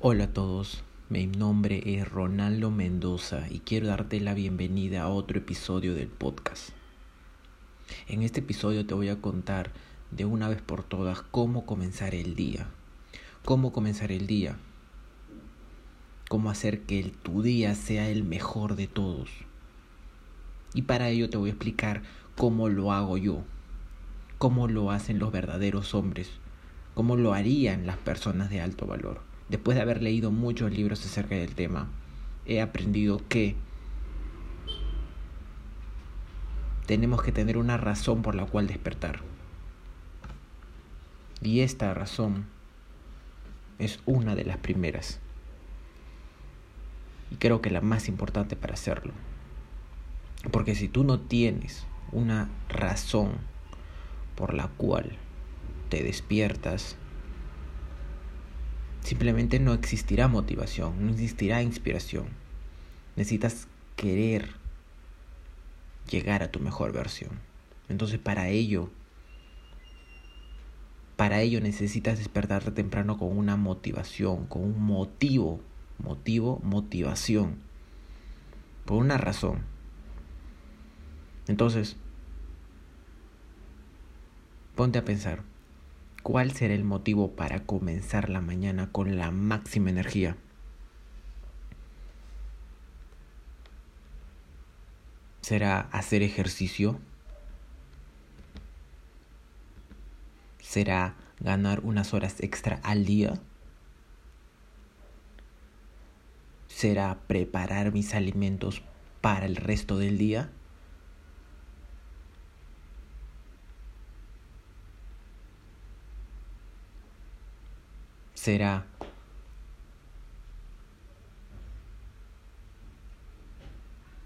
Hola a todos, mi nombre es Ronaldo Mendoza y quiero darte la bienvenida a otro episodio del podcast. En este episodio te voy a contar de una vez por todas cómo comenzar el día. Cómo comenzar el día. Cómo hacer que el, tu día sea el mejor de todos. Y para ello te voy a explicar cómo lo hago yo. Cómo lo hacen los verdaderos hombres. Cómo lo harían las personas de alto valor. Después de haber leído muchos libros acerca del tema, he aprendido que tenemos que tener una razón por la cual despertar. Y esta razón es una de las primeras. Y creo que la más importante para hacerlo. Porque si tú no tienes una razón por la cual te despiertas, Simplemente no existirá motivación, no existirá inspiración. Necesitas querer llegar a tu mejor versión. Entonces para ello, para ello necesitas despertarte temprano con una motivación, con un motivo, motivo, motivación, por una razón. Entonces, ponte a pensar. ¿Cuál será el motivo para comenzar la mañana con la máxima energía? ¿Será hacer ejercicio? ¿Será ganar unas horas extra al día? ¿Será preparar mis alimentos para el resto del día? Será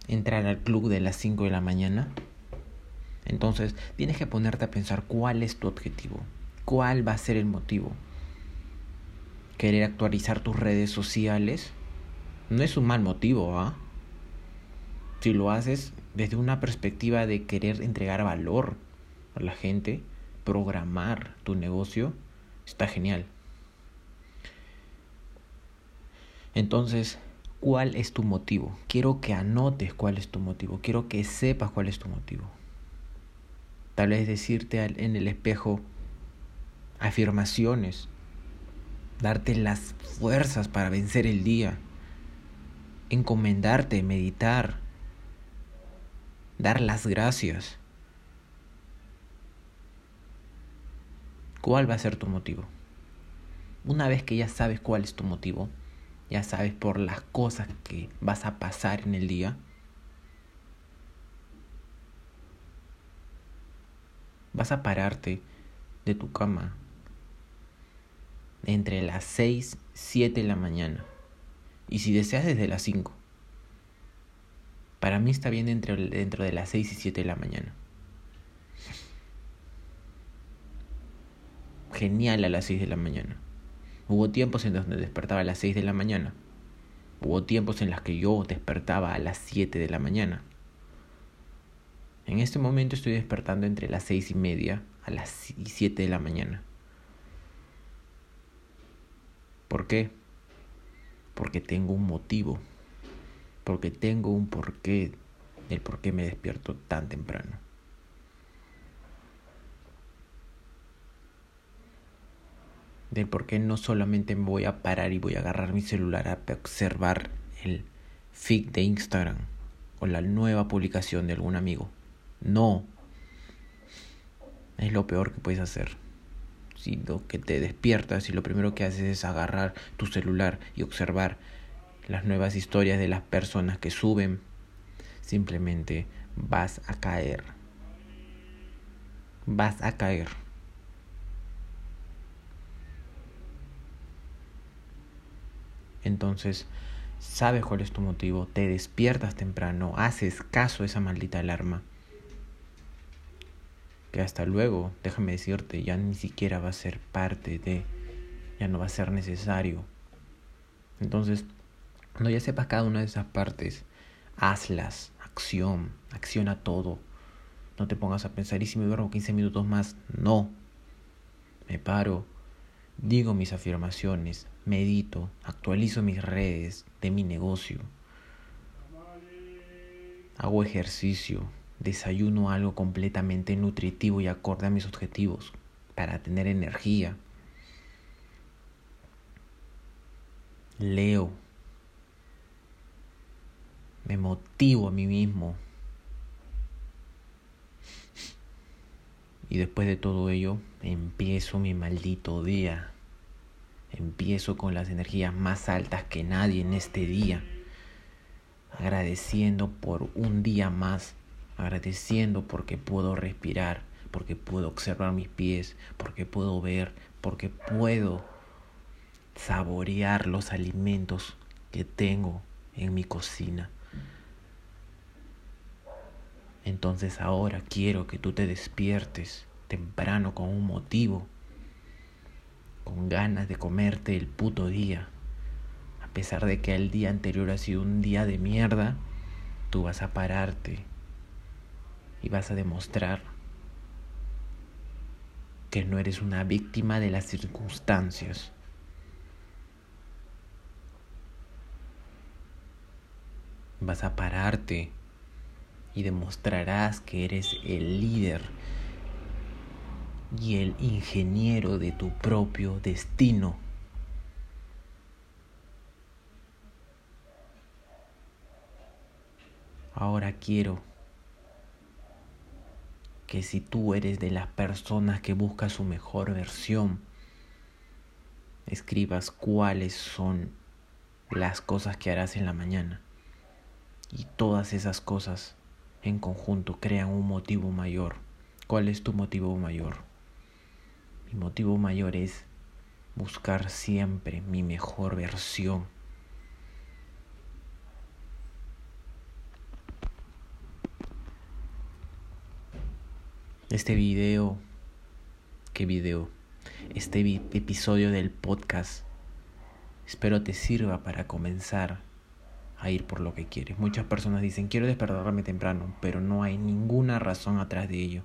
entrar al club de las 5 de la mañana. Entonces tienes que ponerte a pensar cuál es tu objetivo, cuál va a ser el motivo. Querer actualizar tus redes sociales no es un mal motivo, ¿ah? Si lo haces desde una perspectiva de querer entregar valor a la gente, programar tu negocio, está genial. Entonces, ¿cuál es tu motivo? Quiero que anotes cuál es tu motivo, quiero que sepas cuál es tu motivo. Tal vez decirte en el espejo afirmaciones, darte las fuerzas para vencer el día, encomendarte, meditar, dar las gracias. ¿Cuál va a ser tu motivo? Una vez que ya sabes cuál es tu motivo, ya sabes, por las cosas que vas a pasar en el día, vas a pararte de tu cama entre las 6, 7 de la mañana. Y si deseas desde las 5. Para mí está bien dentro, dentro de las 6 y 7 de la mañana. Genial a las 6 de la mañana. Hubo tiempos en donde despertaba a las 6 de la mañana. Hubo tiempos en los que yo despertaba a las 7 de la mañana. En este momento estoy despertando entre las 6 y media a las 7 de la mañana. ¿Por qué? Porque tengo un motivo. Porque tengo un porqué del por qué me despierto tan temprano. Del por qué no solamente me voy a parar y voy a agarrar mi celular a observar el feed de Instagram o la nueva publicación de algún amigo. No. Es lo peor que puedes hacer. Si lo que te despiertas y lo primero que haces es agarrar tu celular y observar las nuevas historias de las personas que suben, simplemente vas a caer. Vas a caer. Entonces, sabes cuál es tu motivo, te despiertas temprano, haces caso a esa maldita alarma. Que hasta luego, déjame decirte, ya ni siquiera va a ser parte de, ya no va a ser necesario. Entonces, cuando ya sepas cada una de esas partes, hazlas, acción, acciona todo. No te pongas a pensar, ¿y si me duermo 15 minutos más? No. Me paro, digo mis afirmaciones, medito, actualizo mis redes de mi negocio, hago ejercicio, desayuno algo completamente nutritivo y acorde a mis objetivos para tener energía. Leo, me motivo a mí mismo. Y después de todo ello, empiezo mi maldito día. Empiezo con las energías más altas que nadie en este día. Agradeciendo por un día más. Agradeciendo porque puedo respirar, porque puedo observar mis pies, porque puedo ver, porque puedo saborear los alimentos que tengo en mi cocina. Entonces ahora quiero que tú te despiertes temprano con un motivo, con ganas de comerte el puto día. A pesar de que el día anterior ha sido un día de mierda, tú vas a pararte y vas a demostrar que no eres una víctima de las circunstancias. Vas a pararte y demostrarás que eres el líder y el ingeniero de tu propio destino. Ahora quiero que si tú eres de las personas que busca su mejor versión, escribas cuáles son las cosas que harás en la mañana. Y todas esas cosas en conjunto crean un motivo mayor. ¿Cuál es tu motivo mayor? Mi motivo mayor es buscar siempre mi mejor versión. Este video, ¿qué video? Este episodio del podcast espero te sirva para comenzar a ir por lo que quieres. Muchas personas dicen, quiero despertarme temprano, pero no hay ninguna razón atrás de ello.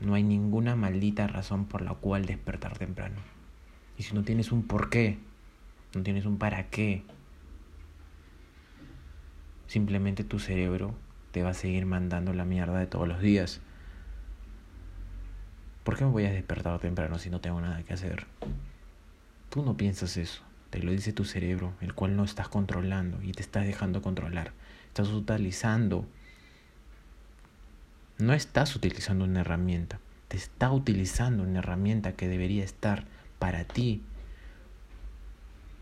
No hay ninguna maldita razón por la cual despertar temprano. Y si no tienes un por qué, no tienes un para qué, simplemente tu cerebro te va a seguir mandando la mierda de todos los días. ¿Por qué me voy a despertar temprano si no tengo nada que hacer? Tú no piensas eso. Te lo dice tu cerebro, el cual no estás controlando y te estás dejando controlar. Estás utilizando, no estás utilizando una herramienta, te está utilizando una herramienta que debería estar para ti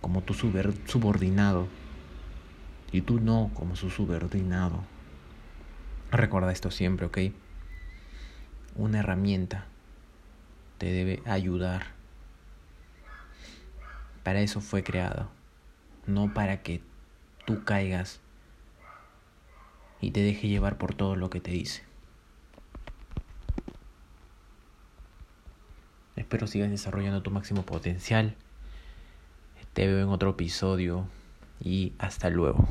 como tu subordinado y tú no como su subordinado. Recuerda esto siempre, ¿ok? Una herramienta te debe ayudar para eso fue creado, no para que tú caigas y te deje llevar por todo lo que te dice. Espero sigas desarrollando tu máximo potencial. Te veo en otro episodio y hasta luego.